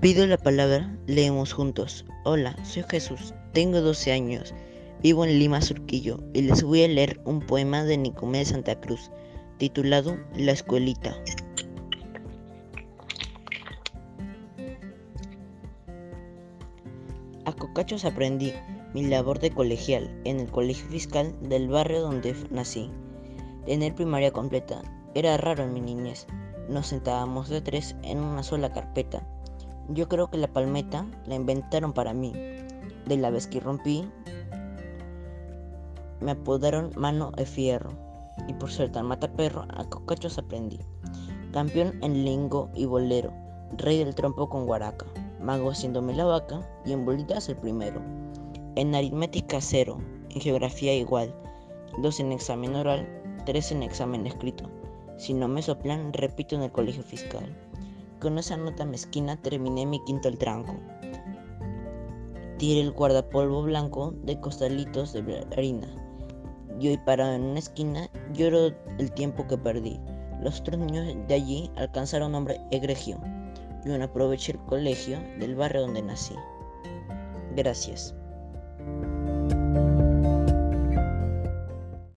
Pido la palabra, leemos juntos. Hola, soy Jesús, tengo 12 años, vivo en Lima, Surquillo, y les voy a leer un poema de Nicomé de Santa Cruz, titulado La Escuelita. A cocachos aprendí mi labor de colegial en el colegio fiscal del barrio donde nací. Tener primaria completa era raro en mi niñez. Nos sentábamos de tres en una sola carpeta. Yo creo que la palmeta la inventaron para mí. De la vez que rompí, me apodaron mano de fierro. Y por ser tan mataperro, a cocachos aprendí. Campeón en lingo y bolero, rey del trompo con guaraca, mago haciéndome la vaca y en bolitas el primero. En aritmética cero, en geografía igual, dos en examen oral, tres en examen escrito. Si no me soplan, repito en el colegio fiscal. Con esa nota mezquina terminé mi quinto el tranco. Tiré el guardapolvo blanco de costalitos de harina. Y hoy parado en una esquina lloro el tiempo que perdí. Los otros niños de allí alcanzaron nombre egregio. Yo no aproveché el colegio del barrio donde nací. Gracias.